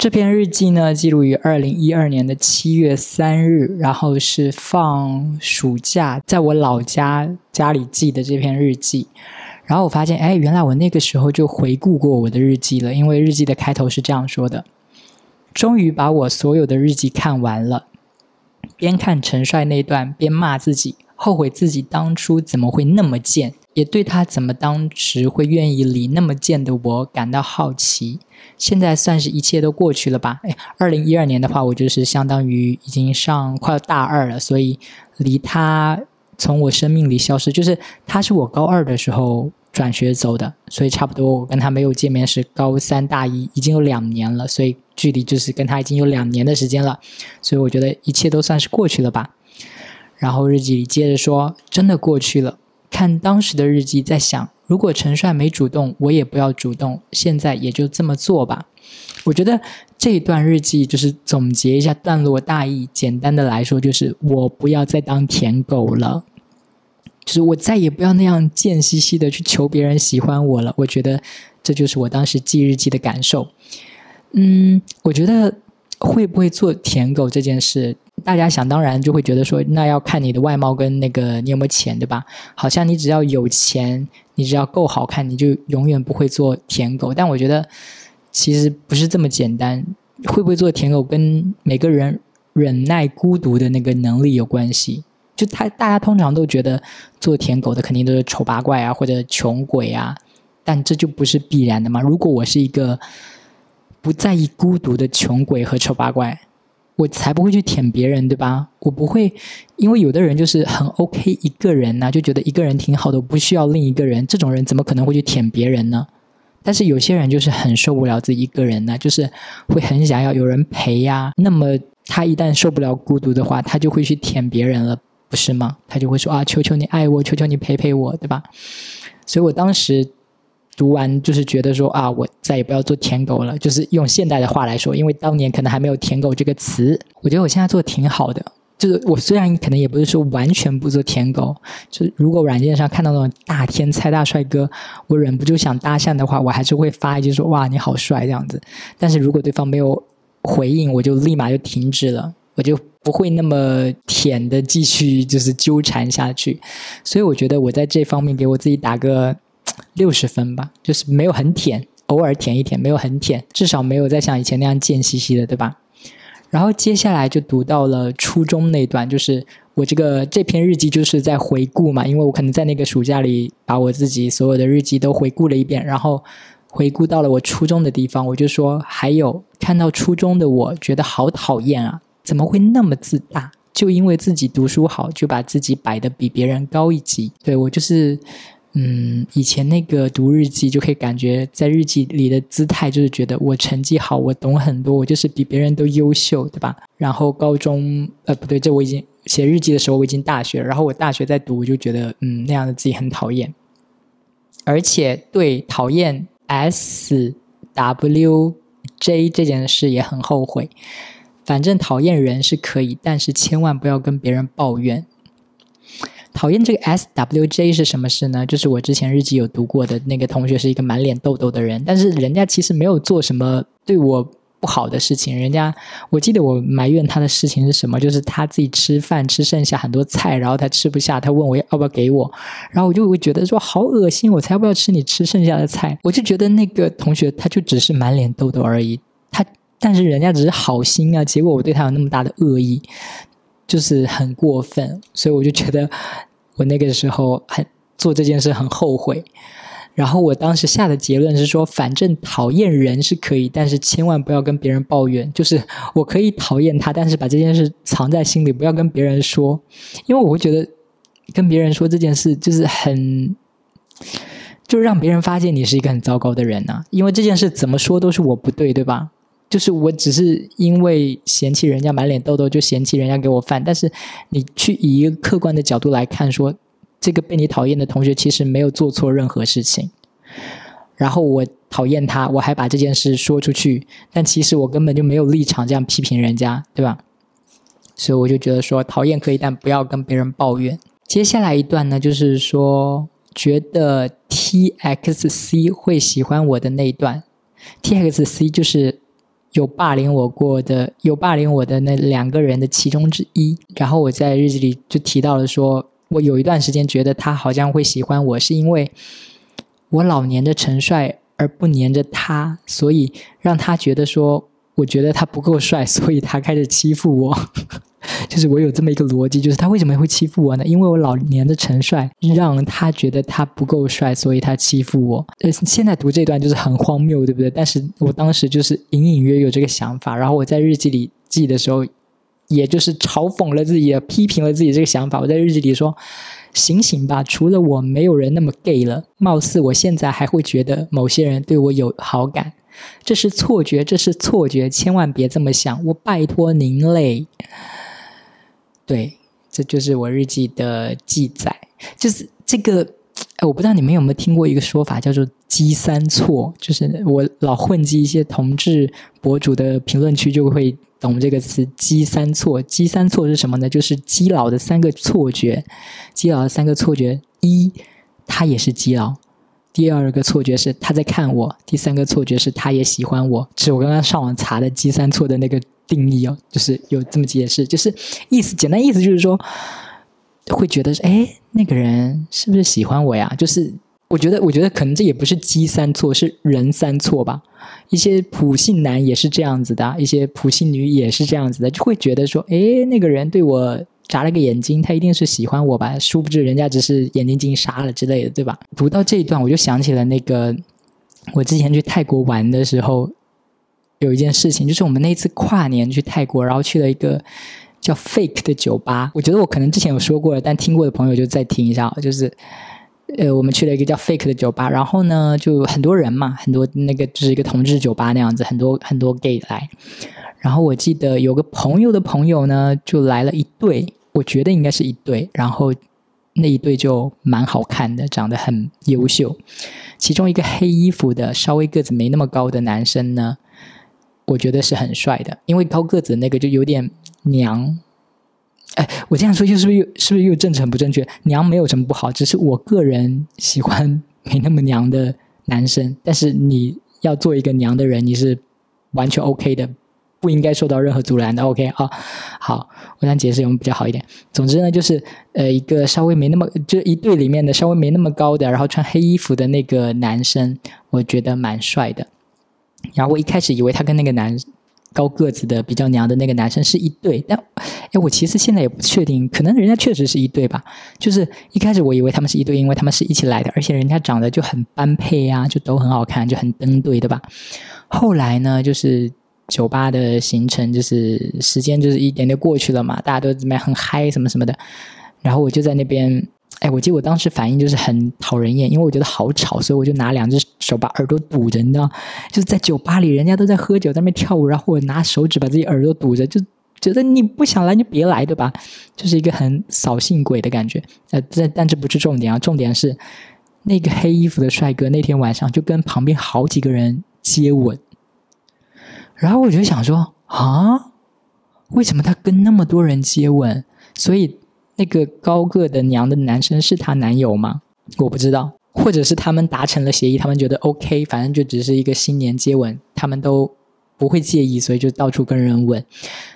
这篇日记呢，记录于二零一二年的七月三日，然后是放暑假在我老家家里记的这篇日记。然后我发现，哎，原来我那个时候就回顾过我的日记了，因为日记的开头是这样说的：“终于把我所有的日记看完了。”边看陈帅那段，边骂自己，后悔自己当初怎么会那么贱。也对他怎么当时会愿意离那么近的我感到好奇。现在算是一切都过去了吧？哎，二零一二年的话，我就是相当于已经上快要大二了，所以离他从我生命里消失，就是他是我高二的时候转学走的，所以差不多我跟他没有见面是高三大一，已经有两年了，所以距离就是跟他已经有两年的时间了，所以我觉得一切都算是过去了吧。然后日记里接着说，真的过去了。看当时的日记，在想，如果陈帅没主动，我也不要主动，现在也就这么做吧。我觉得这段日记就是总结一下段落大意，简单的来说就是我不要再当舔狗了，就是我再也不要那样贱兮兮的去求别人喜欢我了。我觉得这就是我当时记日记的感受。嗯，我觉得会不会做舔狗这件事？大家想当然就会觉得说，那要看你的外貌跟那个你有没有钱，对吧？好像你只要有钱，你只要够好看，你就永远不会做舔狗。但我觉得其实不是这么简单。会不会做舔狗跟每个人忍耐孤独的那个能力有关系。就他大家通常都觉得做舔狗的肯定都是丑八怪啊，或者穷鬼啊，但这就不是必然的嘛。如果我是一个不在意孤独的穷鬼和丑八怪。我才不会去舔别人，对吧？我不会，因为有的人就是很 OK 一个人呐，就觉得一个人挺好的，不需要另一个人。这种人怎么可能会去舔别人呢？但是有些人就是很受不了自己一个人呢，就是会很想要有人陪呀。那么他一旦受不了孤独的话，他就会去舔别人了，不是吗？他就会说啊，求求你爱我，求求你陪陪我，对吧？所以我当时。读完就是觉得说啊，我再也不要做舔狗了。就是用现代的话来说，因为当年可能还没有“舔狗”这个词。我觉得我现在做的挺好的。就是我虽然可能也不是说完全不做舔狗，就是如果软件上看到那种大天才、大帅哥，我忍不住想搭讪的话，我还是会发一句说哇你好帅这样子。但是如果对方没有回应，我就立马就停止了，我就不会那么舔的继续就是纠缠下去。所以我觉得我在这方面给我自己打个。六十分吧，就是没有很舔，偶尔舔一舔，没有很舔，至少没有再像以前那样贱兮兮的，对吧？然后接下来就读到了初中那段，就是我这个这篇日记就是在回顾嘛，因为我可能在那个暑假里把我自己所有的日记都回顾了一遍，然后回顾到了我初中的地方，我就说还有看到初中的我觉得好讨厌啊，怎么会那么自大？就因为自己读书好，就把自己摆的比别人高一级，对我就是。嗯，以前那个读日记就可以感觉在日记里的姿态就是觉得我成绩好，我懂很多，我就是比别人都优秀，对吧？然后高中呃不对，这我已经写日记的时候我已经大学，然后我大学在读，我就觉得嗯那样的自己很讨厌，而且对讨厌 S W J 这件事也很后悔。反正讨厌人是可以，但是千万不要跟别人抱怨。讨厌这个 S W J 是什么事呢？就是我之前日记有读过的那个同学是一个满脸痘痘的人，但是人家其实没有做什么对我不好的事情。人家我记得我埋怨他的事情是什么？就是他自己吃饭吃剩下很多菜，然后他吃不下，他问我要不要给我，然后我就会觉得说好恶心，我才不要吃你吃剩下的菜。我就觉得那个同学他就只是满脸痘痘而已，他但是人家只是好心啊，结果我对他有那么大的恶意。就是很过分，所以我就觉得我那个时候很做这件事很后悔。然后我当时下的结论是说，反正讨厌人是可以，但是千万不要跟别人抱怨。就是我可以讨厌他，但是把这件事藏在心里，不要跟别人说，因为我会觉得跟别人说这件事就是很，就是让别人发现你是一个很糟糕的人呐。因为这件事怎么说都是我不对，对吧？就是我只是因为嫌弃人家满脸痘痘，就嫌弃人家给我饭。但是你去以一个客观的角度来看，说这个被你讨厌的同学其实没有做错任何事情。然后我讨厌他，我还把这件事说出去，但其实我根本就没有立场这样批评人家，对吧？所以我就觉得说，讨厌可以，但不要跟别人抱怨。接下来一段呢，就是说觉得 T X C 会喜欢我的那一段，T X C 就是。有霸凌我过的，有霸凌我的那两个人的其中之一。然后我在日记里就提到了，说我有一段时间觉得他好像会喜欢我，是因为我老黏着陈帅而不黏着他，所以让他觉得说，我觉得他不够帅，所以他开始欺负我。就是我有这么一个逻辑，就是他为什么会欺负我呢？因为我老年的陈帅让他觉得他不够帅，所以他欺负我。呃，现在读这段就是很荒谬，对不对？但是我当时就是隐隐约有这个想法，然后我在日记里记的时候，也就是嘲讽了自己，批评了自己这个想法。我在日记里说：“醒醒吧，除了我，没有人那么 gay 了。貌似我现在还会觉得某些人对我有好感，这是错觉，这是错觉，千万别这么想，我拜托您嘞。”对，这就是我日记的记载。就是这个，哎，我不知道你们有没有听过一个说法，叫做“积三错”。就是我老混迹一些同志博主的评论区，就会懂这个词“积三错”。积三错是什么呢？就是基佬的三个错觉。基佬的三个错觉：一，他也是基佬；第二个错觉是他在看我；第三个错觉是他也喜欢我。是我刚刚上网查的“积三错”的那个。定义哦，就是有这么解释，就是意思简单意思就是说，会觉得哎，那个人是不是喜欢我呀？就是我觉得，我觉得可能这也不是鸡三错，是人三错吧。一些普信男也是这样子的，一些普信女也是这样子的，就会觉得说，哎，那个人对我眨了个眼睛，他一定是喜欢我吧？殊不知人家只是眼睛进沙了之类的，对吧？读到这一段，我就想起了那个我之前去泰国玩的时候。有一件事情，就是我们那次跨年去泰国，然后去了一个叫 Fake 的酒吧。我觉得我可能之前有说过了，但听过的朋友就再听一下。就是，呃，我们去了一个叫 Fake 的酒吧，然后呢，就很多人嘛，很多那个就是一个同志酒吧那样子，很多很多 gay 来。然后我记得有个朋友的朋友呢，就来了一对，我觉得应该是一对，然后那一对就蛮好看的，长得很优秀。其中一个黑衣服的，稍微个子没那么高的男生呢。我觉得是很帅的，因为高个子那个就有点娘。哎，我这样说又是不是又是不是又正常不正确？娘没有什么不好，只是我个人喜欢没那么娘的男生。但是你要做一个娘的人，你是完全 OK 的，不应该受到任何阻拦的。OK 啊，好，我想解释用比较好一点。总之呢，就是呃，一个稍微没那么就一对里面的稍微没那么高的，然后穿黑衣服的那个男生，我觉得蛮帅的。然后我一开始以为他跟那个男高个子的比较娘的那个男生是一对，但哎，我其实现在也不确定，可能人家确实是一对吧。就是一开始我以为他们是一对，因为他们是一起来的，而且人家长得就很般配呀，就都很好看，就很登对，对吧？后来呢，就是酒吧的行程，就是时间就是一点点过去了嘛，大家都怎么样很嗨什么什么的，然后我就在那边。哎，我记得我当时反应就是很讨人厌，因为我觉得好吵，所以我就拿两只手把耳朵堵着，你知道就是在酒吧里，人家都在喝酒，在那边跳舞，然后我拿手指把自己耳朵堵着，就觉得你不想来就别来，对吧？就是一个很扫兴鬼的感觉。呃，但但这不是重点啊，重点是那个黑衣服的帅哥那天晚上就跟旁边好几个人接吻，然后我就想说啊，为什么他跟那么多人接吻？所以。那个高个的娘的男生是她男友吗？我不知道，或者是他们达成了协议，他们觉得 OK，反正就只是一个新年接吻，他们都不会介意，所以就到处跟人吻。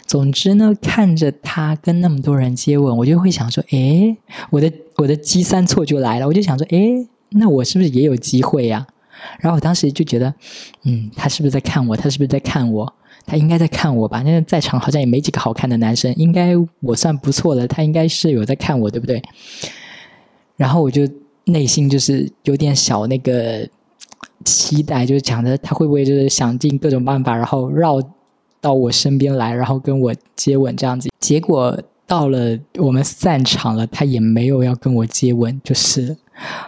总之呢，看着他跟那么多人接吻，我就会想说，诶，我的我的积三错就来了，我就想说，诶，那我是不是也有机会呀？然后我当时就觉得，嗯，他是不是在看我？他是不是在看我？他应该在看我吧？那在场好像也没几个好看的男生，应该我算不错的。他应该是有在看我，对不对？然后我就内心就是有点小那个期待，就是想着他会不会就是想尽各种办法，然后绕到我身边来，然后跟我接吻这样子。结果到了我们散场了，他也没有要跟我接吻，就是，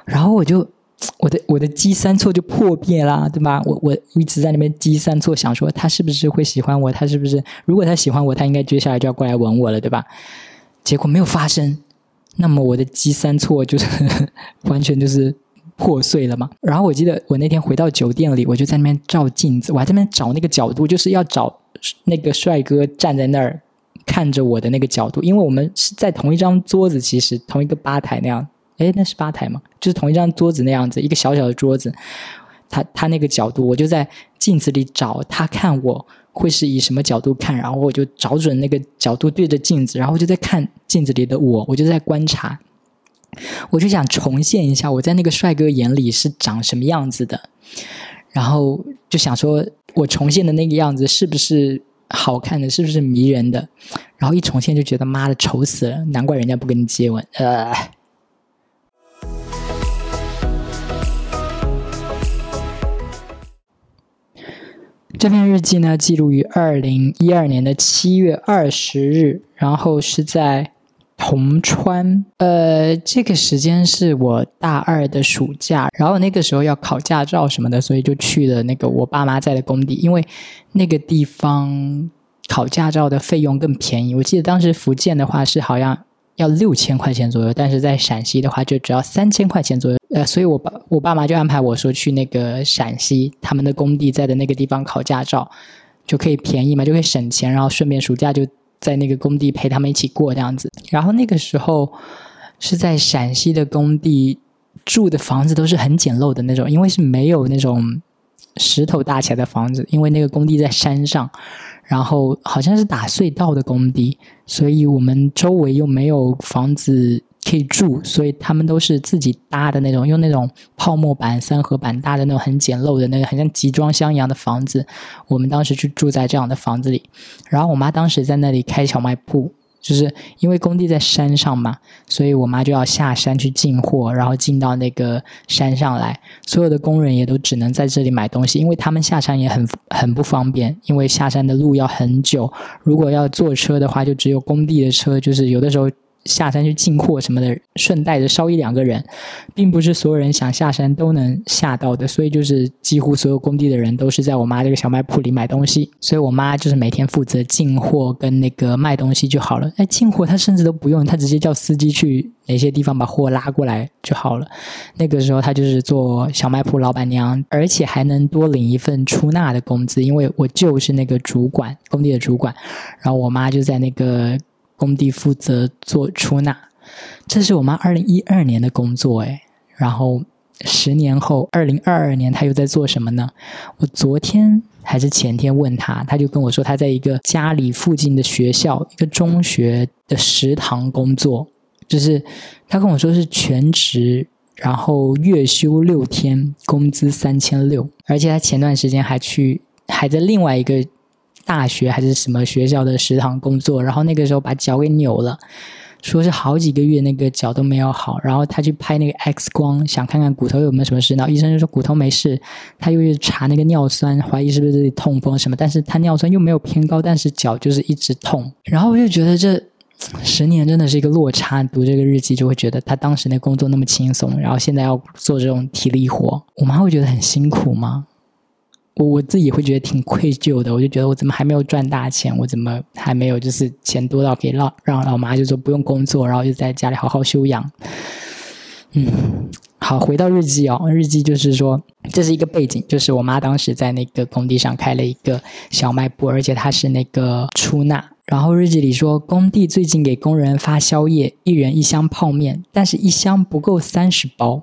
然后我就。我的我的积三错就破灭啦，对吧？我我一直在那边积三错，想说他是不是会喜欢我？他是不是如果他喜欢我，他应该接下来就要过来吻我了，对吧？结果没有发生，那么我的积三错就是 完全就是破碎了嘛。然后我记得我那天回到酒店里，我就在那边照镜子，我还在那边找那个角度，就是要找那个帅哥站在那儿看着我的那个角度，因为我们是在同一张桌子，其实同一个吧台那样。哎，那是吧台吗？就是同一张桌子那样子，一个小小的桌子。他他那个角度，我就在镜子里找他看我会是以什么角度看，然后我就找准那个角度对着镜子，然后就在看镜子里的我，我就在观察，我就想重现一下我在那个帅哥眼里是长什么样子的，然后就想说我重现的那个样子是不是好看的，是不是迷人的，然后一重现就觉得妈的丑死了，难怪人家不跟你接吻，呃。这篇日记呢，记录于二零一二年的七月二十日，然后是在铜川。呃，这个时间是我大二的暑假，然后那个时候要考驾照什么的，所以就去了那个我爸妈在的工地，因为那个地方考驾照的费用更便宜。我记得当时福建的话是好像。要六千块钱左右，但是在陕西的话就只要三千块钱左右。呃，所以我爸我爸妈就安排我说去那个陕西他们的工地在的那个地方考驾照，就可以便宜嘛，就可以省钱，然后顺便暑假就在那个工地陪他们一起过这样子。然后那个时候是在陕西的工地住的房子都是很简陋的那种，因为是没有那种石头搭起来的房子，因为那个工地在山上。然后好像是打隧道的工地，所以我们周围又没有房子可以住，所以他们都是自己搭的那种，用那种泡沫板、三合板搭的那种很简陋的那个，很像集装箱一样的房子。我们当时就住在这样的房子里，然后我妈当时在那里开小卖铺。就是因为工地在山上嘛，所以我妈就要下山去进货，然后进到那个山上来。所有的工人也都只能在这里买东西，因为他们下山也很很不方便，因为下山的路要很久。如果要坐车的话，就只有工地的车，就是有的时候。下山去进货什么的，顺带着捎一两个人，并不是所有人想下山都能下到的，所以就是几乎所有工地的人都是在我妈这个小卖铺里买东西，所以我妈就是每天负责进货跟那个卖东西就好了。哎，进货她甚至都不用，她直接叫司机去哪些地方把货拉过来就好了。那个时候她就是做小卖铺老板娘，而且还能多领一份出纳的工资，因为我舅是那个主管，工地的主管，然后我妈就在那个。工地负责做出纳，这是我妈二零一二年的工作哎。然后十年后，二零二二年，她又在做什么呢？我昨天还是前天问她，她就跟我说，她在一个家里附近的学校，一个中学的食堂工作。就是她跟我说是全职，然后月休六天，工资三千六。而且她前段时间还去，还在另外一个。大学还是什么学校的食堂工作，然后那个时候把脚给扭了，说是好几个月那个脚都没有好，然后他去拍那个 X 光，想看看骨头有没有什么事，然后医生就说骨头没事，他又去查那个尿酸，怀疑是不是这里痛风什么，但是他尿酸又没有偏高，但是脚就是一直痛，然后我就觉得这十年真的是一个落差，读这个日记就会觉得他当时那工作那么轻松，然后现在要做这种体力活，我妈会觉得很辛苦吗？我我自己会觉得挺愧疚的，我就觉得我怎么还没有赚大钱，我怎么还没有就是钱多到可以让让老妈就说不用工作，然后就在家里好好休养。嗯，好，回到日记哦，日记就是说这是一个背景，就是我妈当时在那个工地上开了一个小卖部，而且她是那个出纳。然后日记里说，工地最近给工人发宵夜，一人一箱泡面，但是一箱不够三十包。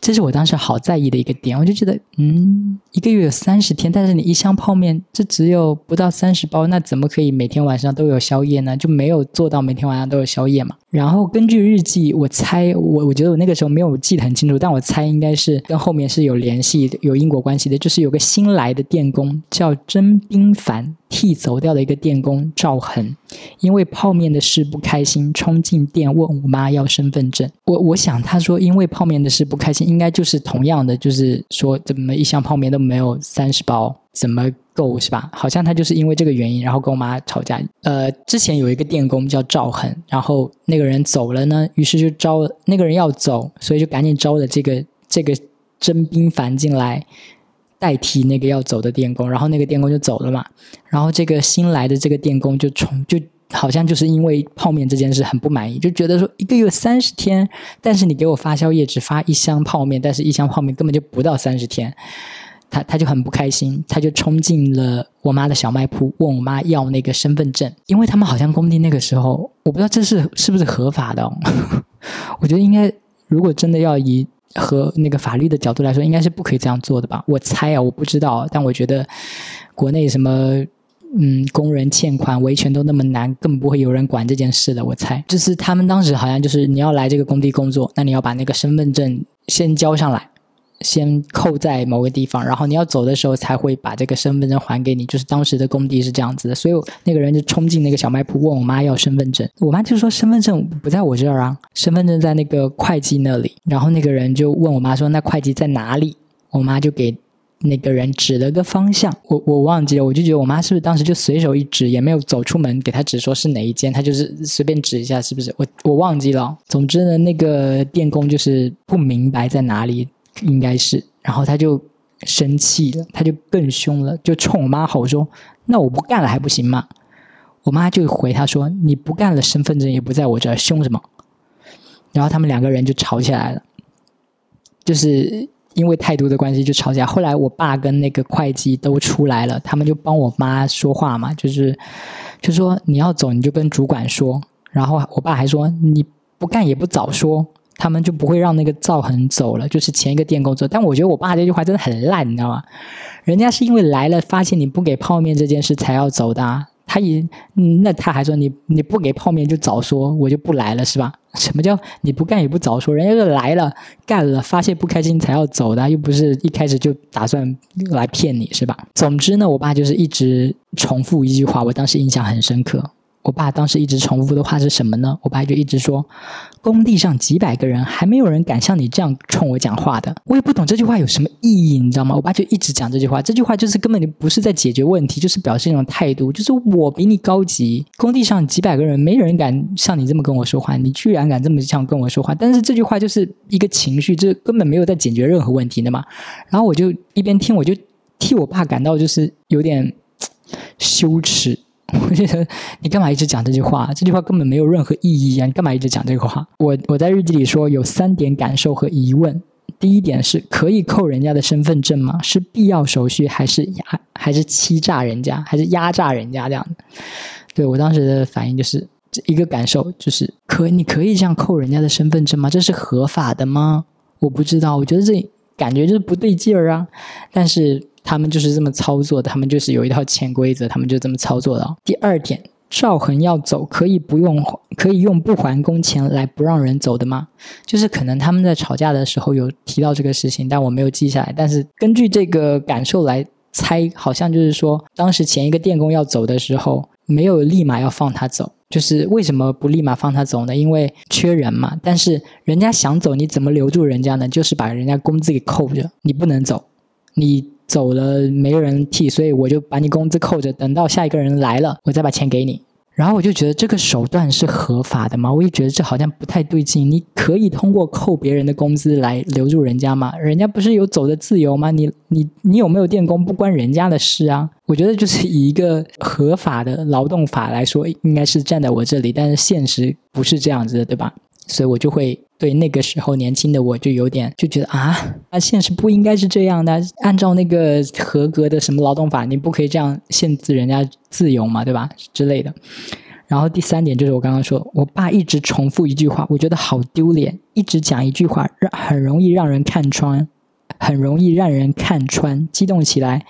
这是我当时好在意的一个点，我就觉得，嗯，一个月有三十天，但是你一箱泡面，这只有不到三十包，那怎么可以每天晚上都有宵夜呢？就没有做到每天晚上都有宵夜嘛？然后根据日记，我猜我我觉得我那个时候没有记得很清楚，但我猜应该是跟后面是有联系、有因果关系的。就是有个新来的电工叫甄冰凡，替走掉的一个电工赵恒，因为泡面的事不开心，冲进店问我妈要身份证。我我想他说因为泡面的事不开心，应该就是同样的，就是说怎么一箱泡面都没有三十包，怎么？够是吧？好像他就是因为这个原因，然后跟我妈吵架。呃，之前有一个电工叫赵恒，然后那个人走了呢，于是就招那个人要走，所以就赶紧招了这个这个征兵凡进来代替那个要走的电工，然后那个电工就走了嘛。然后这个新来的这个电工就从就好像就是因为泡面这件事很不满意，就觉得说一个月三十天，但是你给我发宵夜只发一箱泡面，但是一箱泡面根本就不到三十天。他他就很不开心，他就冲进了我妈的小卖铺，问我妈要那个身份证，因为他们好像工地那个时候，我不知道这是是不是合法的。我觉得应该，如果真的要以和那个法律的角度来说，应该是不可以这样做的吧？我猜啊，我不知道，但我觉得国内什么嗯，工人欠款维权都那么难，根本不会有人管这件事的。我猜，就是他们当时好像就是你要来这个工地工作，那你要把那个身份证先交上来，先扣在某个地方，然后你要走的时候才会把这个身份证还给你。就是当时的工地是这样子的，所以那个人就冲进那个小卖铺问我妈要身份证，我妈就说身份证不在我这儿啊，身份证在那个会计那里。然后那个人就问我妈说那会计在哪里？我妈就给。那个人指了个方向，我我忘记了，我就觉得我妈是不是当时就随手一指，也没有走出门给他指说是哪一间，他就是随便指一下，是不是？我我忘记了。总之呢，那个电工就是不明白在哪里，应该是，然后他就生气了，他就更凶了，就冲我妈吼说：“那我不干了还不行吗？”我妈就回他说：“你不干了，身份证也不在我这儿，凶什么？”然后他们两个人就吵起来了，就是。因为态度的关系就吵架，后来我爸跟那个会计都出来了，他们就帮我妈说话嘛，就是就说你要走你就跟主管说，然后我爸还说你不干也不早说，他们就不会让那个赵恒走了，就是前一个电工走。但我觉得我爸这句话真的很烂，你知道吗？人家是因为来了发现你不给泡面这件事才要走的。他也，那他还说你你不给泡面就早说，我就不来了，是吧？什么叫你不干也不早说？人家是来了干了，发现不开心才要走的，又不是一开始就打算来骗你，是吧？总之呢，我爸就是一直重复一句话，我当时印象很深刻。我爸当时一直重复的话是什么呢？我爸就一直说：“工地上几百个人，还没有人敢像你这样冲我讲话的。”我也不懂这句话有什么意义，你知道吗？我爸就一直讲这句话，这句话就是根本就不是在解决问题，就是表示一种态度，就是我比你高级。工地上几百个人，没人敢像你这么跟我说话，你居然敢这么像跟我说话。但是这句话就是一个情绪，这根本没有在解决任何问题的嘛。然后我就一边听，我就替我爸感到就是有点羞耻。我觉得你干嘛一直讲这句话？这句话根本没有任何意义啊！你干嘛一直讲这个话？我我在日记里说有三点感受和疑问。第一点是可以扣人家的身份证吗？是必要手续还是压还是欺诈人家还是压榨人家这样的？对我当时的反应就是一个感受就是可你可以这样扣人家的身份证吗？这是合法的吗？我不知道，我觉得这感觉就是不对劲儿啊！但是。他们就是这么操作的，他们就是有一套潜规则，他们就这么操作的。第二点，赵恒要走，可以不用，可以用不还工钱来不让人走的吗？就是可能他们在吵架的时候有提到这个事情，但我没有记下来。但是根据这个感受来猜，好像就是说，当时前一个电工要走的时候，没有立马要放他走。就是为什么不立马放他走呢？因为缺人嘛。但是人家想走，你怎么留住人家呢？就是把人家工资给扣着，你不能走，你。走了没人替，所以我就把你工资扣着，等到下一个人来了，我再把钱给你。然后我就觉得这个手段是合法的吗？我也觉得这好像不太对劲。你可以通过扣别人的工资来留住人家吗？人家不是有走的自由吗？你你你有没有电工不关人家的事啊？我觉得就是以一个合法的劳动法来说，应该是站在我这里，但是现实不是这样子的，对吧？所以我就会。对那个时候年轻的我就有点就觉得啊，啊，现实不应该是这样的。按照那个合格的什么劳动法，你不可以这样限制人家自由嘛，对吧？之类的。然后第三点就是我刚刚说，我爸一直重复一句话，我觉得好丢脸。一直讲一句话，让很容易让人看穿，很容易让人看穿，激动起来，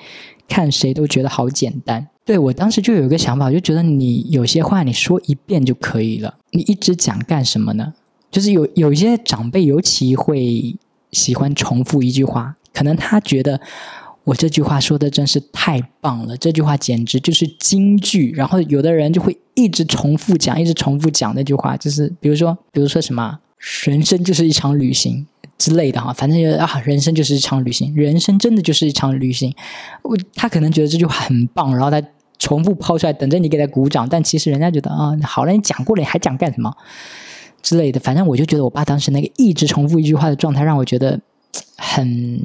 看谁都觉得好简单。对我当时就有一个想法，我就觉得你有些话你说一遍就可以了，你一直讲干什么呢？就是有有一些长辈尤其会喜欢重复一句话，可能他觉得我这句话说的真是太棒了，这句话简直就是金句。然后有的人就会一直重复讲，一直重复讲那句话，就是比如说，比如说什么“人生就是一场旅行”之类的哈，反正啊，人生就是一场旅行，人生真的就是一场旅行。我他可能觉得这句话很棒，然后他重复抛出来，等着你给他鼓掌。但其实人家觉得啊，好了，你讲过了，你还讲干什么？之类的，反正我就觉得我爸当时那个一直重复一句话的状态，让我觉得很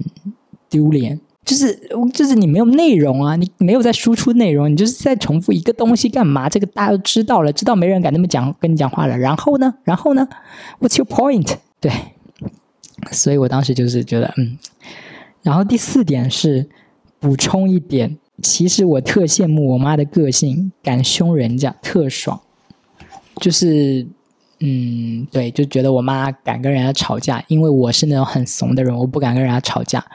丢脸。就是，就是你没有内容啊，你没有在输出内容，你就是在重复一个东西干嘛？这个大家都知道了，知道没人敢那么讲跟你讲话了。然后呢，然后呢？What's your point？对，所以我当时就是觉得，嗯。然后第四点是补充一点，其实我特羡慕我妈的个性，敢凶人家，特爽，就是。嗯，对，就觉得我妈敢跟人家吵架，因为我是那种很怂的人，我不敢跟人家吵架。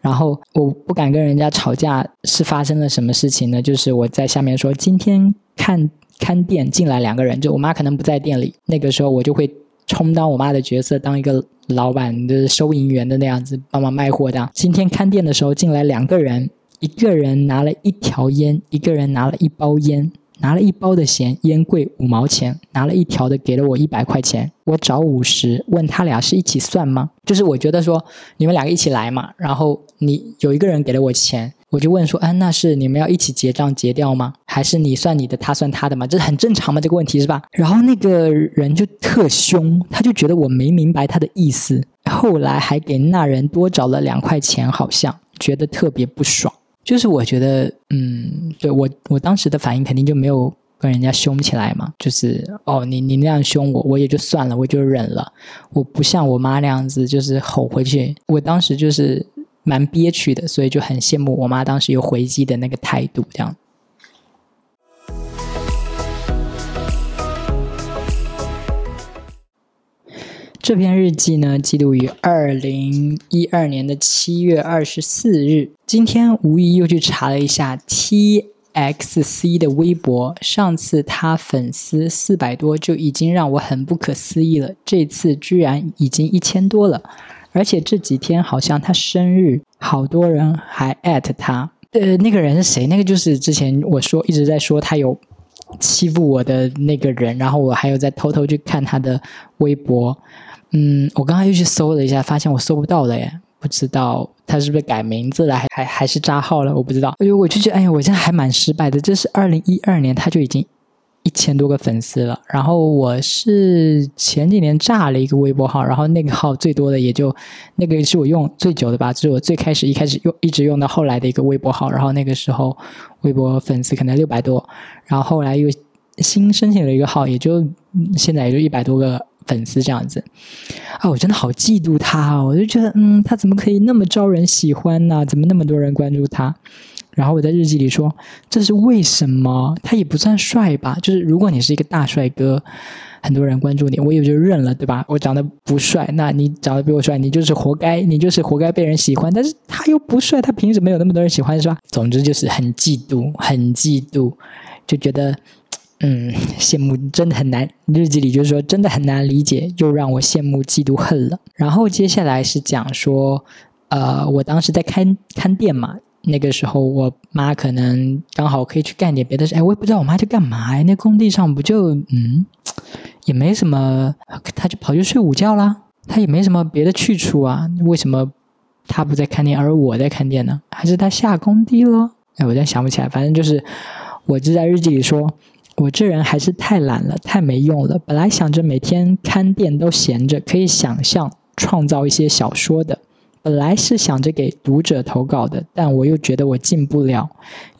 然后我不敢跟人家吵架，是发生了什么事情呢？就是我在下面说，今天看看店进来两个人，就我妈可能不在店里，那个时候我就会充当我妈的角色，当一个老板的收银员的那样子，帮忙卖货的。今天看店的时候进来两个人，一个人拿了一条烟，一个人拿了一包烟。拿了一包的咸烟贵五毛钱，拿了一条的给了我一百块钱，我找五十，问他俩是一起算吗？就是我觉得说你们两个一起来嘛，然后你有一个人给了我钱，我就问说，哎，那是你们要一起结账结掉吗？还是你算你的，他算他的吗？这很正常嘛，这个问题是吧？然后那个人就特凶，他就觉得我没明白他的意思，后来还给那人多找了两块钱，好像觉得特别不爽。就是我觉得，嗯，对我我当时的反应肯定就没有跟人家凶起来嘛。就是哦，你你那样凶我，我也就算了，我就忍了。我不像我妈那样子，就是吼回去。我当时就是蛮憋屈的，所以就很羡慕我妈当时有回击的那个态度，这样。这篇日记呢，记录于二零一二年的七月二十四日。今天无意又去查了一下 T X C 的微博，上次他粉丝四百多就已经让我很不可思议了，这次居然已经一千多了，而且这几天好像他生日，好多人还艾特他。呃，那个人是谁？那个就是之前我说一直在说他有欺负我的那个人，然后我还有在偷偷去看他的微博。嗯，我刚刚又去搜了一下，发现我搜不到了耶，不知道他是不是改名字了，还还还是扎号了，我不知道。哎呦，我就觉得，哎呀，我现在还蛮失败的。这是二零一二年，他就已经一千多个粉丝了。然后我是前几年炸了一个微博号，然后那个号最多的也就那个是我用最久的吧，就是我最开始一开始用一直用到后来的一个微博号。然后那个时候微博粉丝可能六百多，然后后来又新申请了一个号，也就现在也就一百多个。粉丝这样子，啊，我真的好嫉妒他哦！我就觉得，嗯，他怎么可以那么招人喜欢呢？怎么那么多人关注他？然后我在日记里说，这是为什么？他也不算帅吧？就是如果你是一个大帅哥，很多人关注你，我也就认了，对吧？我长得不帅，那你长得比我帅，你就是活该，你就是活该被人喜欢。但是他又不帅，他凭什么有那么多人喜欢，是吧？总之就是很嫉妒，很嫉妒，就觉得。嗯，羡慕真的很难。日记里就是说，真的很难理解，又让我羡慕、嫉妒、恨了。然后接下来是讲说，呃，我当时在看看店嘛，那个时候我妈可能刚好可以去干点别的事。哎，我也不知道我妈去干嘛呀？那工地上不就嗯，也没什么，她就跑去睡午觉啦。她也没什么别的去处啊。为什么她不在看店，而我在看店呢？还是她下工地了？哎，我真想不起来。反正就是，我就在日记里说。我这人还是太懒了，太没用了。本来想着每天看店都闲着，可以想象创造一些小说的。本来是想着给读者投稿的，但我又觉得我进不了，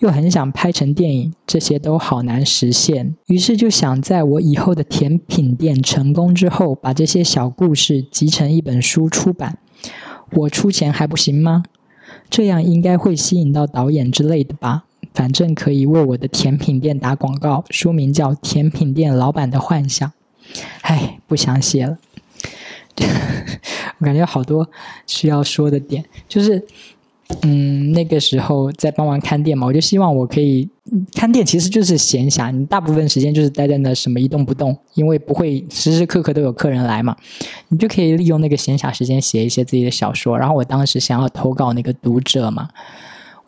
又很想拍成电影，这些都好难实现。于是就想在我以后的甜品店成功之后，把这些小故事集成一本书出版。我出钱还不行吗？这样应该会吸引到导演之类的吧。反正可以为我的甜品店打广告，书名叫《甜品店老板的幻想》。唉，不想写了。我感觉好多需要说的点，就是，嗯，那个时候在帮忙看店嘛，我就希望我可以看店，其实就是闲暇，你大部分时间就是待在那什么一动不动，因为不会时时刻刻都有客人来嘛，你就可以利用那个闲暇时间写一些自己的小说。然后我当时想要投稿那个读者嘛。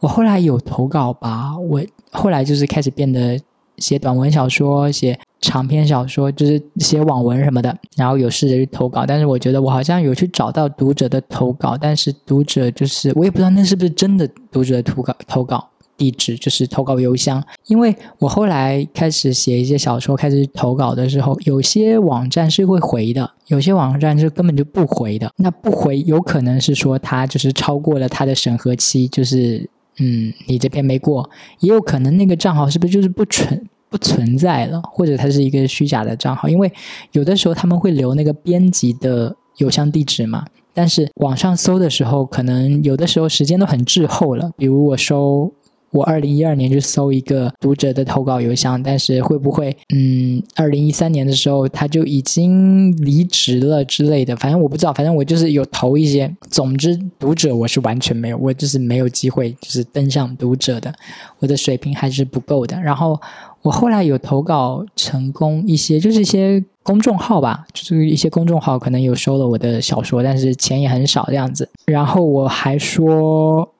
我后来有投稿吧，我后来就是开始变得写短文小说，写长篇小说，就是写网文什么的，然后有试着去投稿，但是我觉得我好像有去找到读者的投稿，但是读者就是我也不知道那是不是真的读者的投稿投稿地址，就是投稿邮箱，因为我后来开始写一些小说，开始投稿的时候，有些网站是会回的，有些网站是根本就不回的，那不回有可能是说他就是超过了他的审核期，就是。嗯，你这边没过，也有可能那个账号是不是就是不存不存在了，或者它是一个虚假的账号？因为有的时候他们会留那个编辑的邮箱地址嘛，但是网上搜的时候，可能有的时候时间都很滞后了。比如我收我二零一二年就搜一个读者的投稿邮箱，但是会不会，嗯，二零一三年的时候他就已经离职了之类的，反正我不知道，反正我就是有投一些。总之，读者我是完全没有，我就是没有机会就是登上读者的，我的水平还是不够的。然后我后来有投稿成功一些，就是一些公众号吧，就是一些公众号可能有收了我的小说，但是钱也很少这样子。然后我还说。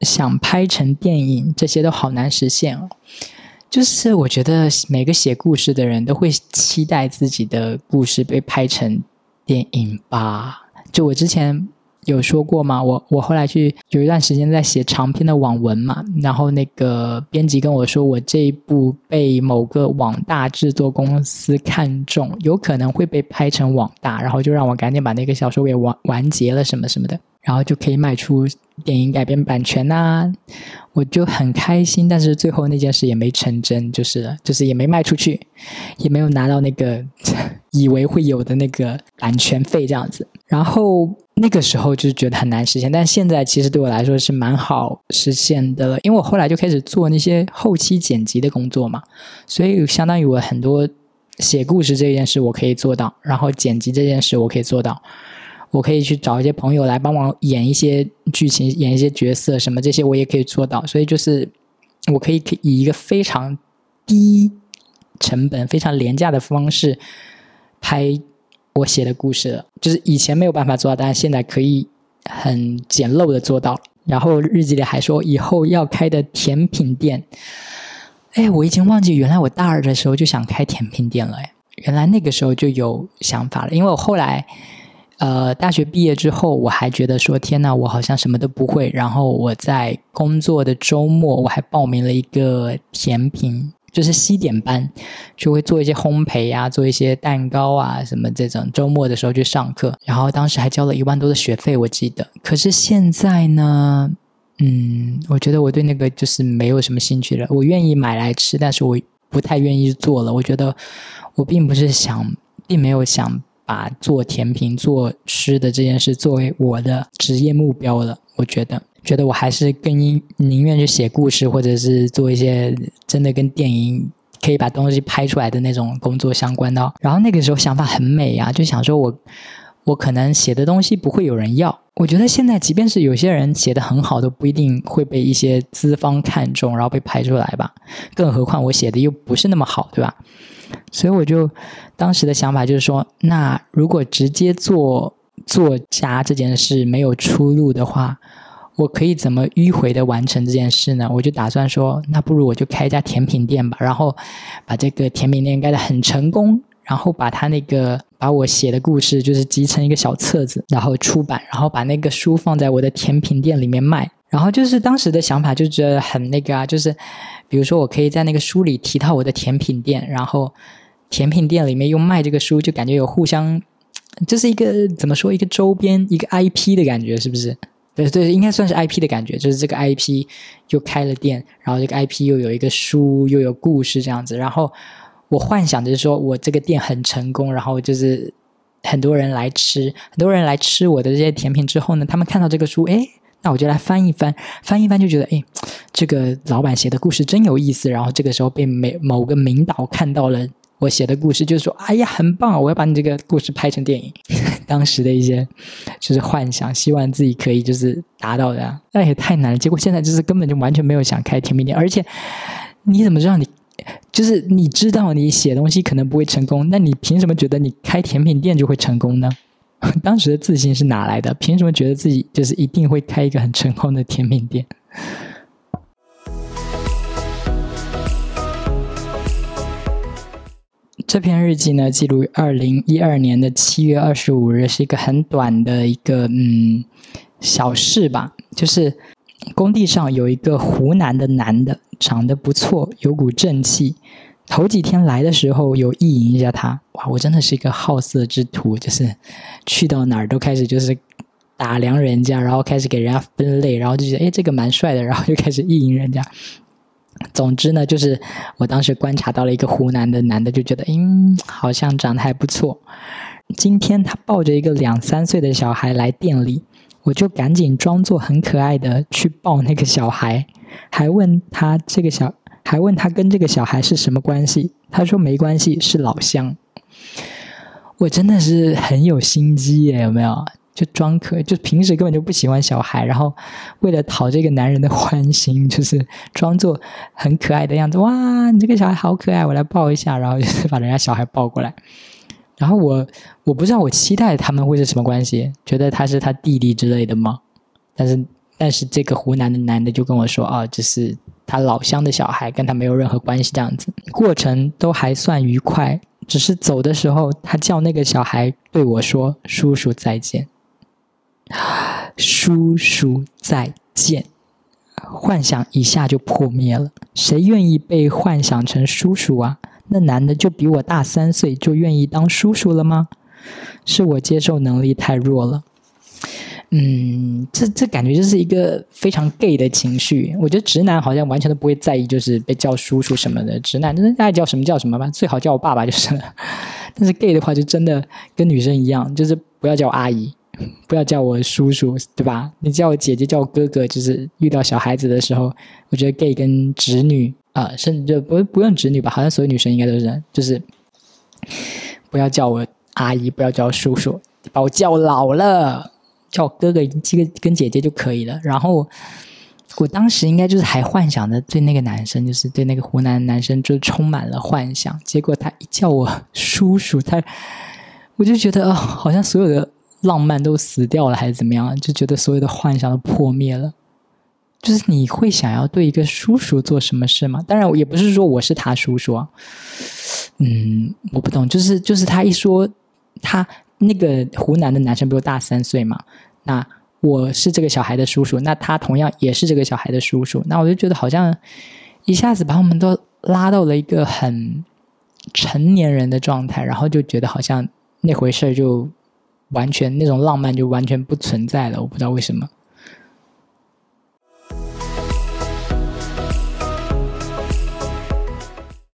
想拍成电影，这些都好难实现哦。就是我觉得每个写故事的人都会期待自己的故事被拍成电影吧。就我之前有说过嘛，我我后来去有一段时间在写长篇的网文嘛，然后那个编辑跟我说，我这一部被某个网大制作公司看中，有可能会被拍成网大，然后就让我赶紧把那个小说给完完结了什么什么的。然后就可以卖出电影改编版权呐，我就很开心。但是最后那件事也没成真，就是就是也没卖出去，也没有拿到那个以为会有的那个版权费这样子。然后那个时候就是觉得很难实现，但现在其实对我来说是蛮好实现的了，因为我后来就开始做那些后期剪辑的工作嘛，所以相当于我很多写故事这件事我可以做到，然后剪辑这件事我可以做到。我可以去找一些朋友来帮忙演一些剧情，演一些角色什么这些我也可以做到，所以就是我可以以一个非常低成本、非常廉价的方式拍我写的故事。就是以前没有办法做到，但是现在可以很简陋的做到。然后日记里还说以后要开的甜品店，哎，我已经忘记原来我大二的时候就想开甜品店了，哎，原来那个时候就有想法了，因为我后来。呃，大学毕业之后，我还觉得说天呐，我好像什么都不会。然后我在工作的周末，我还报名了一个甜品，就是西点班，就会做一些烘焙啊，做一些蛋糕啊什么这种。周末的时候去上课，然后当时还交了一万多的学费，我记得。可是现在呢，嗯，我觉得我对那个就是没有什么兴趣了。我愿意买来吃，但是我不太愿意做了。我觉得我并不是想，并没有想。把做甜品、做吃的这件事作为我的职业目标了，我觉得，觉得我还是更宁愿去写故事，或者是做一些真的跟电影可以把东西拍出来的那种工作相关的。然后那个时候想法很美呀，就想说我我可能写的东西不会有人要。我觉得现在即便是有些人写的很好，都不一定会被一些资方看中，然后被拍出来吧。更何况我写的又不是那么好，对吧？所以我就当时的想法就是说，那如果直接做作家这件事没有出路的话，我可以怎么迂回的完成这件事呢？我就打算说，那不如我就开一家甜品店吧，然后把这个甜品店开的很成功，然后把他那个把我写的故事就是集成一个小册子，然后出版，然后把那个书放在我的甜品店里面卖。然后就是当时的想法就觉得很那个啊，就是比如说我可以在那个书里提到我的甜品店，然后甜品店里面又卖这个书，就感觉有互相，这是一个怎么说一个周边一个 IP 的感觉，是不是？对对，应该算是 IP 的感觉，就是这个 IP 又开了店，然后这个 IP 又有一个书又有故事这样子。然后我幻想着说我这个店很成功，然后就是很多人来吃，很多人来吃我的这些甜品之后呢，他们看到这个书，哎。那我就来翻一翻，翻一翻就觉得，哎，这个老板写的故事真有意思。然后这个时候被某某个名导看到了我写的故事，就是说，哎呀，很棒，我要把你这个故事拍成电影。当时的一些就是幻想，希望自己可以就是达到的，那也太难了。结果现在就是根本就完全没有想开甜品店，而且你怎么知道你就是你知道你写东西可能不会成功，那你凭什么觉得你开甜品店就会成功呢？当时的自信是哪来的？凭什么觉得自己就是一定会开一个很成功的甜品店？这篇日记呢，记录二零一二年的七月二十五日，是一个很短的一个嗯小事吧。就是工地上有一个湖南的男的，长得不错，有股正气。头几天来的时候有意淫一下他，哇！我真的是一个好色之徒，就是去到哪儿都开始就是打量人家，然后开始给人家分类，然后就觉得哎这个蛮帅的，然后就开始意淫人家。总之呢，就是我当时观察到了一个湖南的男的，就觉得嗯好像长得还不错。今天他抱着一个两三岁的小孩来店里，我就赶紧装作很可爱的去抱那个小孩。还问他这个小，还问他跟这个小孩是什么关系。他说没关系，是老乡。我真的是很有心机耶，有没有？就装可，就平时根本就不喜欢小孩，然后为了讨这个男人的欢心，就是装作很可爱的样子。哇，你这个小孩好可爱，我来抱一下，然后就是把人家小孩抱过来。然后我我不知道我期待他们会是什么关系，觉得他是他弟弟之类的吗？但是但是这个湖南的男的就跟我说啊，这是他老乡的小孩，跟他没有任何关系，这样子过程都还算愉快。只是走的时候，他叫那个小孩对我说：“叔叔再见。”叔叔再见，幻想一下就破灭了。谁愿意被幻想成叔叔啊？那男的就比我大三岁，就愿意当叔叔了吗？是我接受能力太弱了。嗯，这这感觉就是一个非常 gay 的情绪。我觉得直男好像完全都不会在意，就是被叫叔叔什么的。直男就是爱叫什么叫什么吧，最好叫我爸爸就是了。但是 gay 的话，就真的跟女生一样，就是不要叫我阿姨。不要叫我叔叔，对吧？你叫我姐姐，叫我哥哥。就是遇到小孩子的时候，我觉得 gay 跟侄女啊，甚至就不不用侄女吧，好像所有女生应该都是，就是不要叫我阿姨，不要叫我叔叔，把我叫老了，叫我哥哥、这个跟姐姐就可以了。然后我当时应该就是还幻想着对那个男生，就是对那个湖南男生，就充满了幻想。结果他一叫我叔叔，他我就觉得哦，好像所有的。浪漫都死掉了，还是怎么样？就觉得所有的幻想都破灭了。就是你会想要对一个叔叔做什么事吗？当然，也不是说我是他叔叔啊。嗯，我不懂。就是就是他一说他那个湖南的男生比我大三岁嘛，那我是这个小孩的叔叔，那他同样也是这个小孩的叔叔，那我就觉得好像一下子把我们都拉到了一个很成年人的状态，然后就觉得好像那回事就。完全那种浪漫就完全不存在了，我不知道为什么。